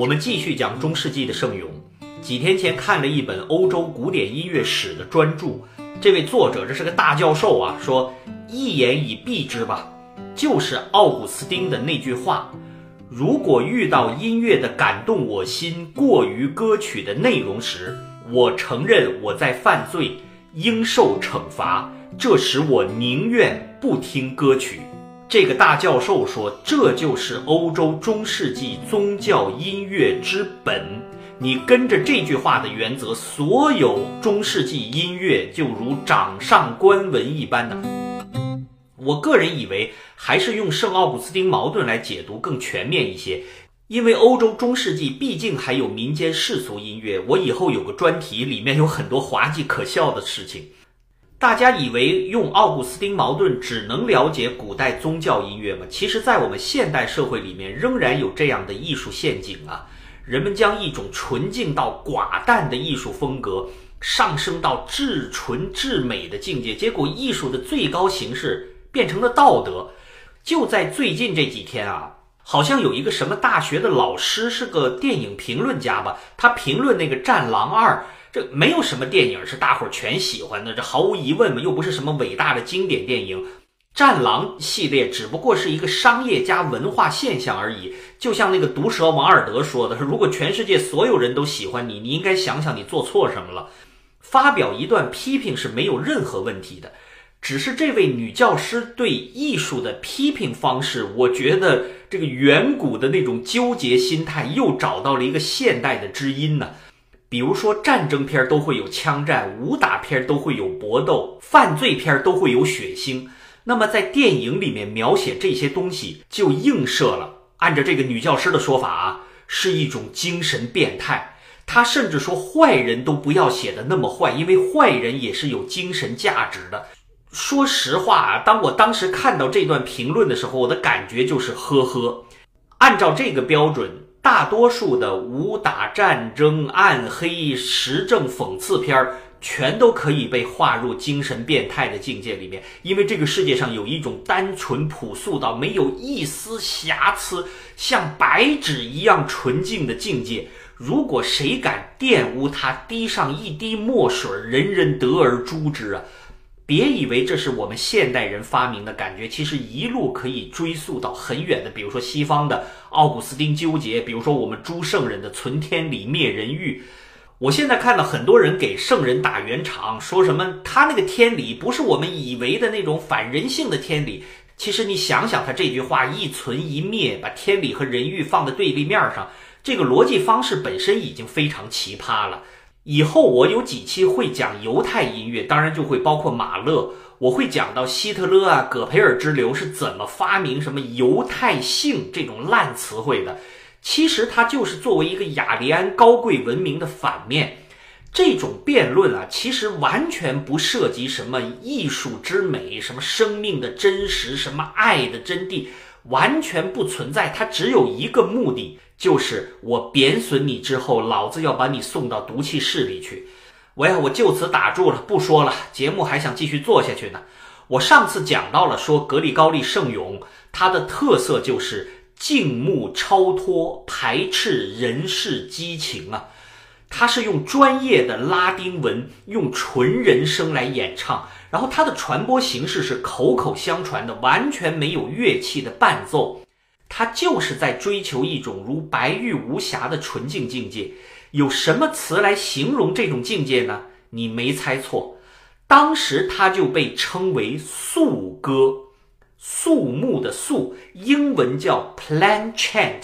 我们继续讲中世纪的圣咏。几天前看了一本欧洲古典音乐史的专著，这位作者这是个大教授啊，说一言以蔽之吧，就是奥古斯丁的那句话：如果遇到音乐的感动我心过于歌曲的内容时，我承认我在犯罪，应受惩罚。这时我宁愿不听歌曲。这个大教授说，这就是欧洲中世纪宗教音乐之本。你跟着这句话的原则，所有中世纪音乐就如掌上观文一般的。我个人以为，还是用圣奥古斯丁矛盾来解读更全面一些，因为欧洲中世纪毕竟还有民间世俗音乐。我以后有个专题，里面有很多滑稽可笑的事情。大家以为用奥古斯丁矛盾只能了解古代宗教音乐吗？其实，在我们现代社会里面，仍然有这样的艺术陷阱啊。人们将一种纯净到寡淡的艺术风格上升到至纯至美的境界，结果艺术的最高形式变成了道德。就在最近这几天啊，好像有一个什么大学的老师是个电影评论家吧，他评论那个《战狼二》，这没有什么电影是大伙儿全喜欢的，这毫无疑问嘛，又不是什么伟大的经典电影。战狼系列只不过是一个商业加文化现象而已，就像那个毒舌王尔德说的：“说如果全世界所有人都喜欢你，你应该想想你做错什么了。”发表一段批评是没有任何问题的，只是这位女教师对艺术的批评方式，我觉得这个远古的那种纠结心态又找到了一个现代的知音呢。比如说，战争片都会有枪战，武打片都会有搏斗，犯罪片都会有血腥。那么，在电影里面描写这些东西，就映射了。按照这个女教师的说法啊，是一种精神变态。她甚至说，坏人都不要写的那么坏，因为坏人也是有精神价值的。说实话啊，当我当时看到这段评论的时候，我的感觉就是呵呵。按照这个标准，大多数的武打、战争、暗黑、时政、讽刺片儿。全都可以被划入精神变态的境界里面，因为这个世界上有一种单纯朴素到没有一丝瑕疵、像白纸一样纯净的境界。如果谁敢玷污它，滴上一滴墨水，人人得而诛之啊！别以为这是我们现代人发明的感觉，其实一路可以追溯到很远的，比如说西方的奥古斯丁纠结，比如说我们诸圣人的存天理灭人欲。我现在看到很多人给圣人打圆场，说什么他那个天理不是我们以为的那种反人性的天理。其实你想想，他这句话一存一灭，把天理和人欲放在对立面上，这个逻辑方式本身已经非常奇葩了。以后我有几期会讲犹太音乐，当然就会包括马勒，我会讲到希特勒啊、葛培尔之流是怎么发明什么犹太性这种烂词汇的。其实它就是作为一个雅利安高贵文明的反面，这种辩论啊，其实完全不涉及什么艺术之美、什么生命的真实、什么爱的真谛，完全不存在。它只有一个目的，就是我贬损你之后，老子要把你送到毒气室里去。我呀，我就此打住了，不说了。节目还想继续做下去呢。我上次讲到了，说格里高利圣咏，它的特色就是。静穆超脱，排斥人世激情啊！他是用专业的拉丁文，用纯人声来演唱，然后他的传播形式是口口相传的，完全没有乐器的伴奏。他就是在追求一种如白玉无瑕的纯净境界。有什么词来形容这种境界呢？你没猜错，当时他就被称为素歌。肃穆的肃，英文叫 Plan Chant，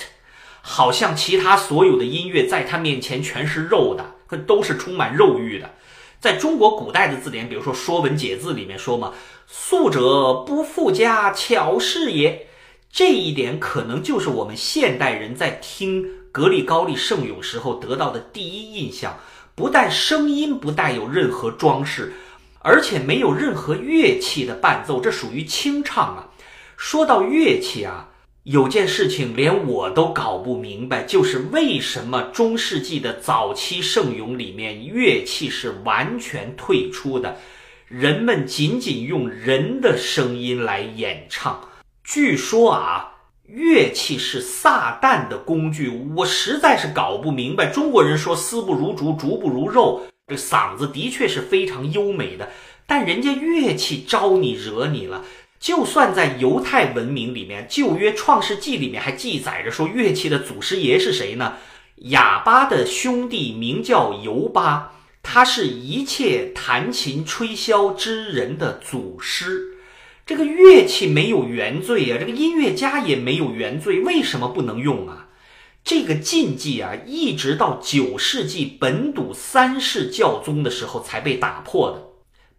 好像其他所有的音乐在他面前全是肉的，都是充满肉欲的。在中国古代的字典，比如说《说文解字》里面说嘛，“素者不富家，巧事也。”这一点可能就是我们现代人在听格里高利圣咏时候得到的第一印象。不但声音不带有任何装饰。而且没有任何乐器的伴奏，这属于清唱啊。说到乐器啊，有件事情连我都搞不明白，就是为什么中世纪的早期圣咏里面乐器是完全退出的，人们仅仅用人的声音来演唱。据说啊，乐器是撒旦的工具，我实在是搞不明白。中国人说丝不如竹，竹不如肉，这嗓子的确是非常优美的，但人家乐器招你惹你了。就算在犹太文明里面，《旧约创世纪》里面还记载着说，乐器的祖师爷是谁呢？哑巴的兄弟名叫尤巴，他是一切弹琴吹箫之人的祖师。这个乐器没有原罪啊，这个音乐家也没有原罪，为什么不能用啊？这个禁忌啊，一直到九世纪本笃三世教宗的时候才被打破的。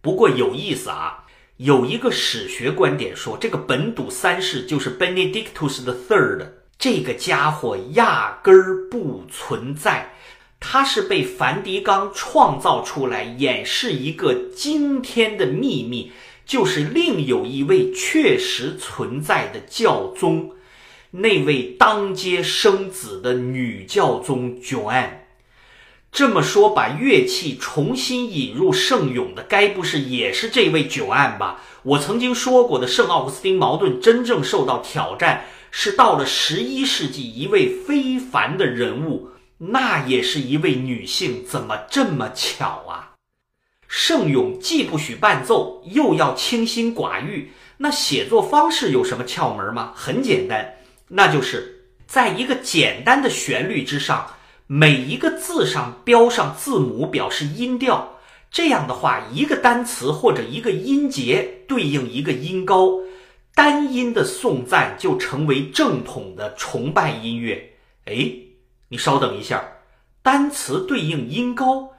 不过有意思啊，有一个史学观点说，这个本笃三世就是 Benedictus the Third，这个家伙压根儿不存在，他是被梵蒂冈创造出来掩饰一个惊天的秘密。就是另有一位确实存在的教宗，那位当街生子的女教宗 Joan。这么说，把乐器重新引入圣咏的，该不是也是这位 Joan 吧？我曾经说过的，圣奥古斯丁矛盾真正受到挑战，是到了十一世纪，一位非凡的人物，那也是一位女性，怎么这么巧啊？圣咏既不许伴奏，又要清心寡欲，那写作方式有什么窍门吗？很简单，那就是在一个简单的旋律之上，每一个字上标上字母，表示音调。这样的话，一个单词或者一个音节对应一个音高，单音的颂赞就成为正统的崇拜音乐。哎，你稍等一下，单词对应音高。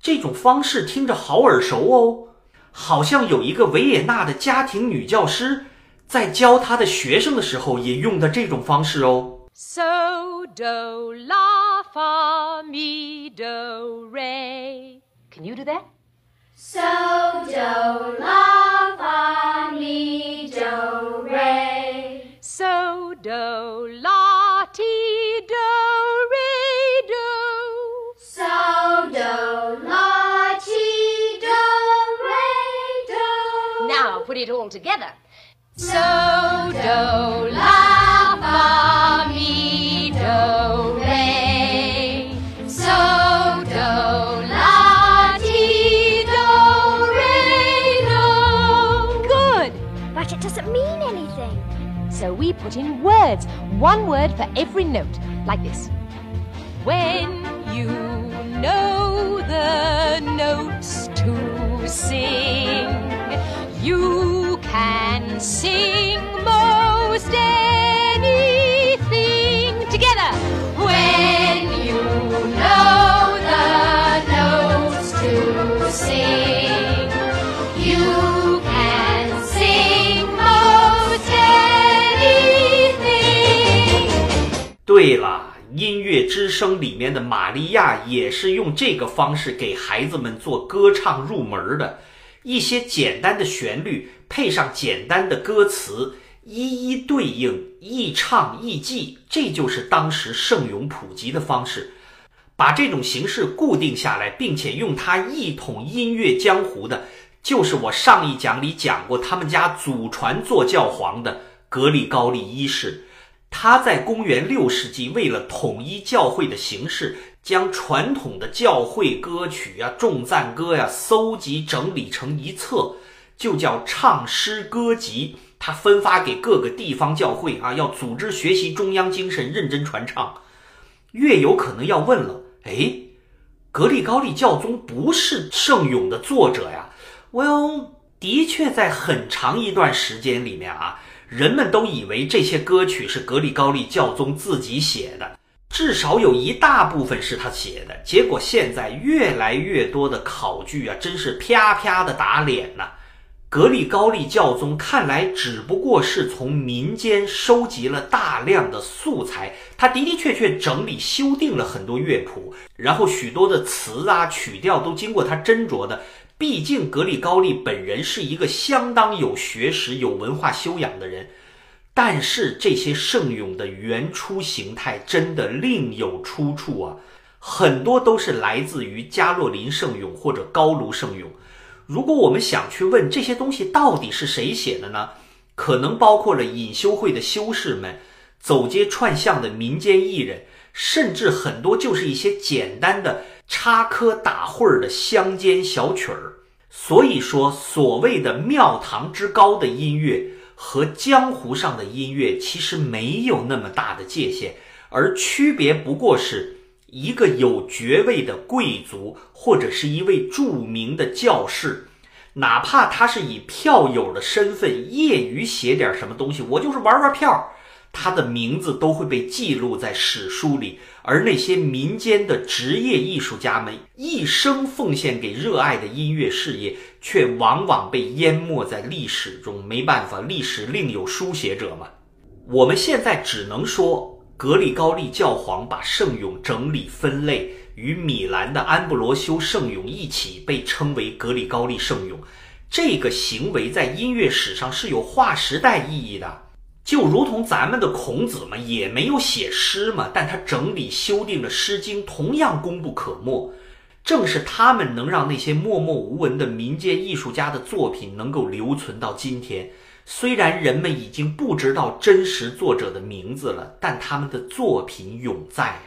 这种方式听着好耳熟哦，好像有一个维也纳的家庭女教师在教她的学生的时候也用的这种方式哦。So do la fa mi do re. Can you do that? So do la fa mi do re. So do la it all together. So, do, la, fa, mi, do, re. So, do, la, ti, do, re, do. Good. But it doesn't mean anything. So we put in words, one word for every note, like this. When you know the notes to sing you can sing most anything together when you know the notes to sing. You can sing most anything. 对了，音乐之声里面的玛利亚也是用这个方式给孩子们做歌唱入门的。一些简单的旋律配上简单的歌词，一一对应，易唱易记，这就是当时圣咏普及的方式。把这种形式固定下来，并且用它一统音乐江湖的，就是我上一讲里讲过，他们家祖传做教皇的格里高利一世。他在公元六世纪，为了统一教会的形式，将传统的教会歌曲呀、众赞歌呀，搜集整理成一册，就叫《唱诗歌集》。他分发给各个地方教会啊，要组织学习中央精神，认真传唱。乐友可能要问了：哎，格里高利教宗不是圣咏的作者呀？Well，的确，在很长一段时间里面啊。人们都以为这些歌曲是格里高利教宗自己写的，至少有一大部分是他写的。结果现在越来越多的考据啊，真是啪啪的打脸呐！格里高利教宗看来只不过是从民间收集了大量的素材，他的的确确整理修订了很多乐谱，然后许多的词啊曲调都经过他斟酌的。毕竟格里高利本人是一个相当有学识、有文化修养的人，但是这些圣咏的原初形态真的另有出处啊，很多都是来自于加洛林圣咏或者高卢圣咏。如果我们想去问这些东西到底是谁写的呢？可能包括了隐修会的修士们，走街串巷的民间艺人，甚至很多就是一些简单的插科打诨的乡间小曲儿。所以说，所谓的庙堂之高的音乐和江湖上的音乐其实没有那么大的界限，而区别不过是一个有爵位的贵族或者是一位著名的教士，哪怕他是以票友的身份业余写点什么东西，我就是玩玩票。他的名字都会被记录在史书里，而那些民间的职业艺术家们一生奉献给热爱的音乐事业，却往往被淹没在历史中。没办法，历史另有书写者嘛。我们现在只能说，格里高利教皇把圣咏整理分类，与米兰的安布罗修圣咏一起被称为格里高利圣咏。这个行为在音乐史上是有划时代意义的。就如同咱们的孔子嘛，也没有写诗嘛，但他整理修订了《诗经》，同样功不可没。正是他们能让那些默默无闻的民间艺术家的作品能够留存到今天。虽然人们已经不知道真实作者的名字了，但他们的作品永在呀。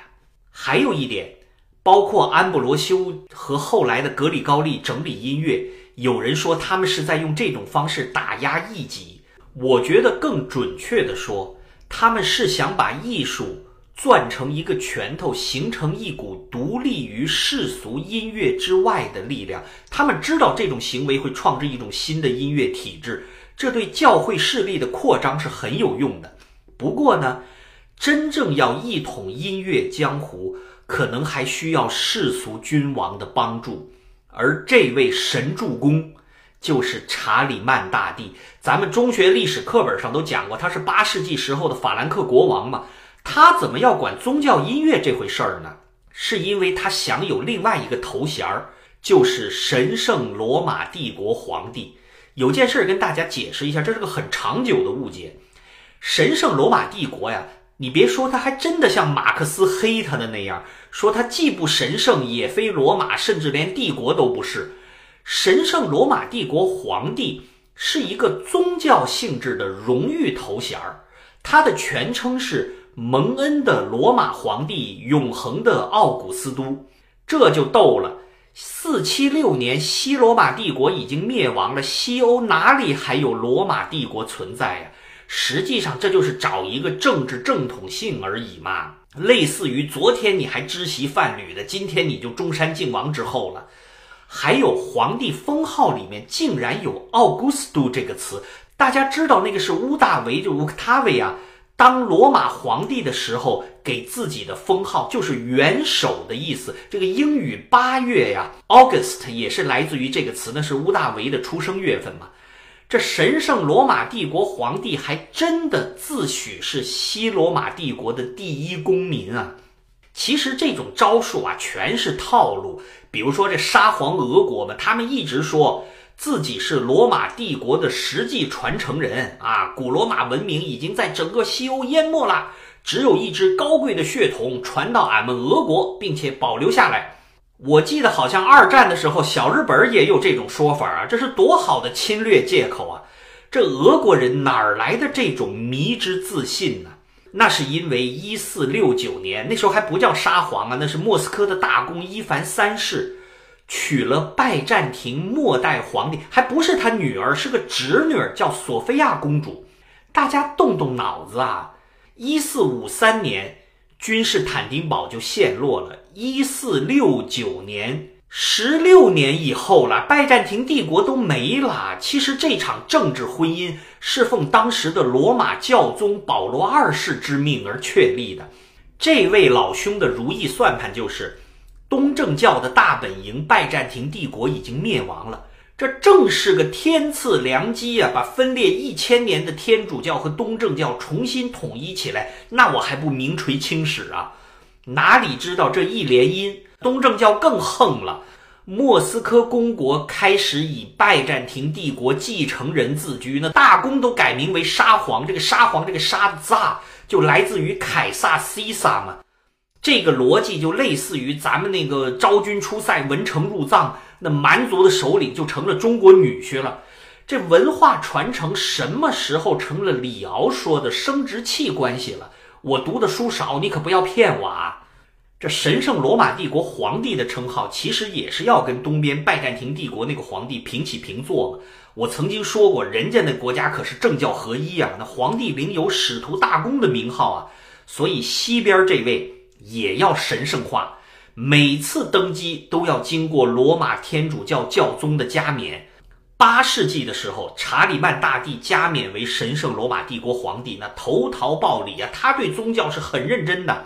还有一点，包括安布罗修和后来的格里高利整理音乐，有人说他们是在用这种方式打压异己。我觉得更准确的说，他们是想把艺术攥成一个拳头，形成一股独立于世俗音乐之外的力量。他们知道这种行为会创制一种新的音乐体制，这对教会势力的扩张是很有用的。不过呢，真正要一统音乐江湖，可能还需要世俗君王的帮助，而这位神助攻。就是查理曼大帝，咱们中学历史课本上都讲过，他是八世纪时候的法兰克国王嘛。他怎么要管宗教音乐这回事儿呢？是因为他享有另外一个头衔儿，就是神圣罗马帝国皇帝。有件事跟大家解释一下，这是个很长久的误解。神圣罗马帝国呀，你别说，他还真的像马克思黑他的那样，说他既不神圣，也非罗马，甚至连帝国都不是。神圣罗马帝国皇帝是一个宗教性质的荣誉头衔儿，他的全称是蒙恩的罗马皇帝，永恒的奥古斯都。这就逗了，四七六年西罗马帝国已经灭亡了，西欧哪里还有罗马帝国存在呀？实际上这就是找一个政治正统性而已嘛，类似于昨天你还知席贩履的，今天你就中山靖王之后了。还有皇帝封号里面竟然有奥古斯都这个词，大家知道那个是乌大维就乌克塔维啊，当罗马皇帝的时候给自己的封号就是元首的意思。这个英语八月呀，August 也是来自于这个词，那是乌大维的出生月份嘛。这神圣罗马帝国皇帝还真的自诩是西罗马帝国的第一公民啊。其实这种招数啊，全是套路。比如说这沙皇俄国嘛，他们一直说自己是罗马帝国的实际传承人啊。古罗马文明已经在整个西欧淹没了，只有一支高贵的血统传到俺们俄国，并且保留下来。我记得好像二战的时候，小日本也有这种说法啊，这是多好的侵略借口啊！这俄国人哪来的这种迷之自信呢？那是因为一四六九年，那时候还不叫沙皇啊，那是莫斯科的大公伊凡三世娶了拜占庭末代皇帝，还不是他女儿，是个侄女，叫索菲亚公主。大家动动脑子啊！一四五三年，君士坦丁堡就陷落了。一四六九年。十六年以后了，拜占庭帝国都没了。其实这场政治婚姻是奉当时的罗马教宗保罗二世之命而确立的。这位老兄的如意算盘就是，东正教的大本营拜占庭帝国已经灭亡了，这正是个天赐良机呀！把分裂一千年的天主教和东正教重新统一起来，那我还不名垂青史啊？哪里知道这一联姻。东正教更横了，莫斯科公国开始以拜占庭帝国继承人自居，那大公都改名为沙皇。这个沙皇，这个沙字就来自于凯撒西萨嘛。这个逻辑就类似于咱们那个昭君出塞，文成入藏，那蛮族的首领就成了中国女婿了。这文化传承什么时候成了李敖说的生殖器关系了？我读的书少，你可不要骗我啊！这神圣罗马帝国皇帝的称号，其实也是要跟东边拜占庭帝国那个皇帝平起平坐嘛。我曾经说过，人家那国家可是政教合一啊，那皇帝领有使徒大公的名号啊，所以西边这位也要神圣化，每次登基都要经过罗马天主教教宗的加冕。八世纪的时候，查理曼大帝加冕为神圣罗马帝国皇帝，那投桃报李啊，他对宗教是很认真的。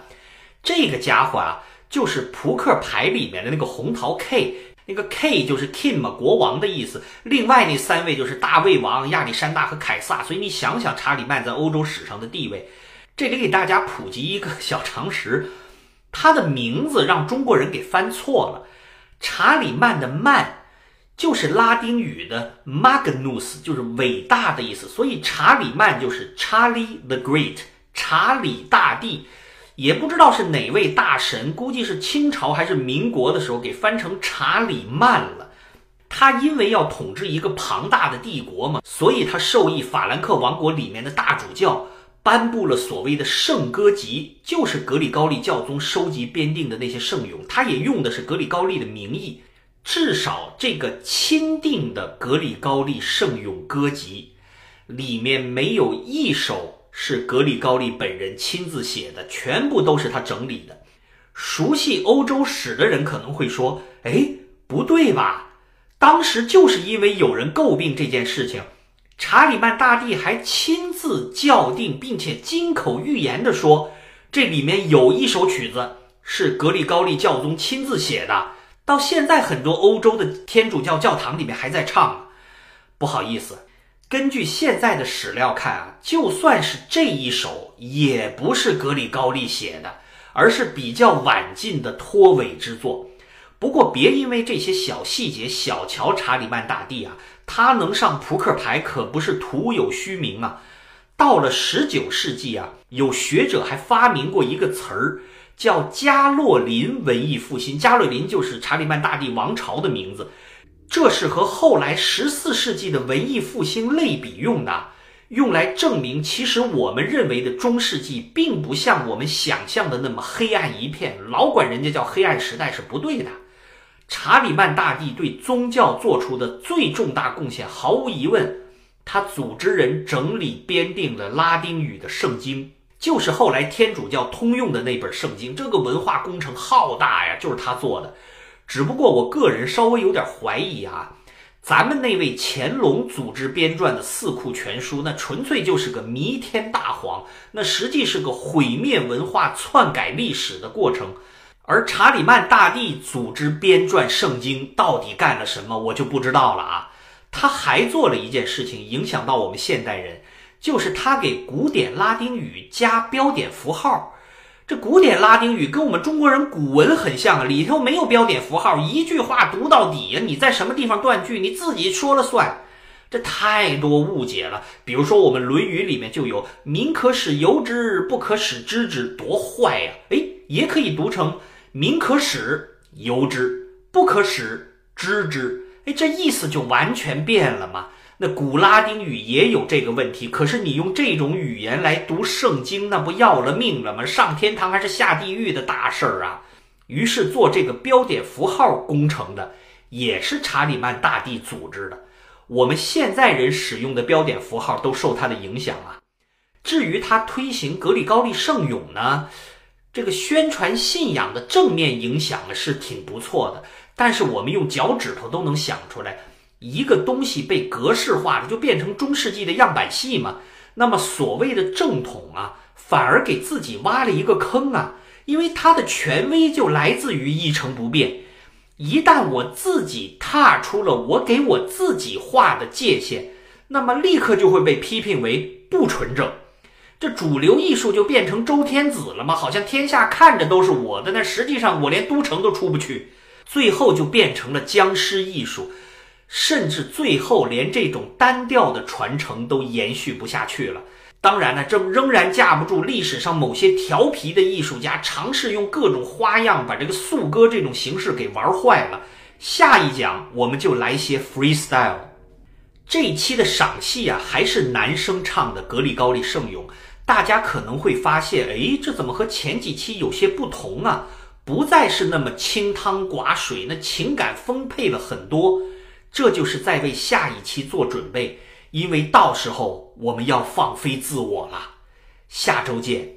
这个家伙啊，就是扑克牌里面的那个红桃 K，那个 K 就是 King 嘛，国王的意思。另外那三位就是大卫王、亚历山大和凯撒。所以你想想查理曼在欧洲史上的地位。这里给大家普及一个小常识，他的名字让中国人给翻错了。查理曼的曼。就是拉丁语的 Magnus，就是伟大的意思，所以查理曼就是 Charles the Great，查理大帝，也不知道是哪位大神，估计是清朝还是民国的时候给翻成查理曼了。他因为要统治一个庞大的帝国嘛，所以他授意法兰克王国里面的大主教颁布了所谓的圣歌集，就是格里高利教宗收集编定的那些圣咏，他也用的是格里高利的名义。至少这个钦定的格里高利圣咏歌集，里面没有一首是格里高利本人亲自写的，全部都是他整理的。熟悉欧洲史的人可能会说：“哎，不对吧？当时就是因为有人诟病这件事情，查理曼大帝还亲自校定，并且金口玉言地说，这里面有一首曲子是格里高利教宗亲自写的。”到现在，很多欧洲的天主教教堂里面还在唱。不好意思，根据现在的史料看啊，就算是这一首，也不是格里高利写的，而是比较晚近的托尾之作。不过，别因为这些小细节小瞧查理曼大帝啊，他能上扑克牌可不是徒有虚名啊。到了十九世纪啊，有学者还发明过一个词儿。叫加洛林文艺复兴，加洛林就是查理曼大帝王朝的名字，这是和后来十四世纪的文艺复兴类比用的，用来证明其实我们认为的中世纪并不像我们想象的那么黑暗一片，老管人家叫黑暗时代是不对的。查理曼大帝对宗教做出的最重大贡献，毫无疑问，他组织人整理编定了拉丁语的圣经。就是后来天主教通用的那本圣经，这个文化工程浩大呀，就是他做的。只不过我个人稍微有点怀疑啊，咱们那位乾隆组织编撰的《四库全书》，那纯粹就是个弥天大谎，那实际是个毁灭文化、篡改历史的过程。而查理曼大帝组织编撰圣经到底干了什么，我就不知道了啊。他还做了一件事情，影响到我们现代人。就是他给古典拉丁语加标点符号，这古典拉丁语跟我们中国人古文很像啊，里头没有标点符号，一句话读到底呀，你在什么地方断句，你自己说了算，这太多误解了。比如说我们《论语》里面就有“民可使由之，不可使知之”，多坏呀！哎，也可以读成“民可使由之，不可使知之”，哎，这意思就完全变了嘛。那古拉丁语也有这个问题，可是你用这种语言来读圣经，那不要了命了吗？上天堂还是下地狱的大事儿啊！于是做这个标点符号工程的也是查理曼大帝组织的。我们现在人使用的标点符号都受他的影响啊。至于他推行格里高利圣咏呢，这个宣传信仰的正面影响是挺不错的，但是我们用脚趾头都能想出来。一个东西被格式化了，就变成中世纪的样板戏嘛。那么所谓的正统啊，反而给自己挖了一个坑啊。因为它的权威就来自于一成不变。一旦我自己踏出了我给我自己画的界限，那么立刻就会被批评为不纯正。这主流艺术就变成周天子了吗？好像天下看着都是我的，那实际上我连都城都出不去，最后就变成了僵尸艺术。甚至最后连这种单调的传承都延续不下去了。当然呢，这仍然架不住历史上某些调皮的艺术家尝试用各种花样把这个素歌这种形式给玩坏了。下一讲我们就来些 freestyle。这一期的赏析啊，还是男生唱的格里高利圣咏，大家可能会发现，哎，这怎么和前几期有些不同啊？不再是那么清汤寡水，那情感丰沛了很多。这就是在为下一期做准备，因为到时候我们要放飞自我了。下周见。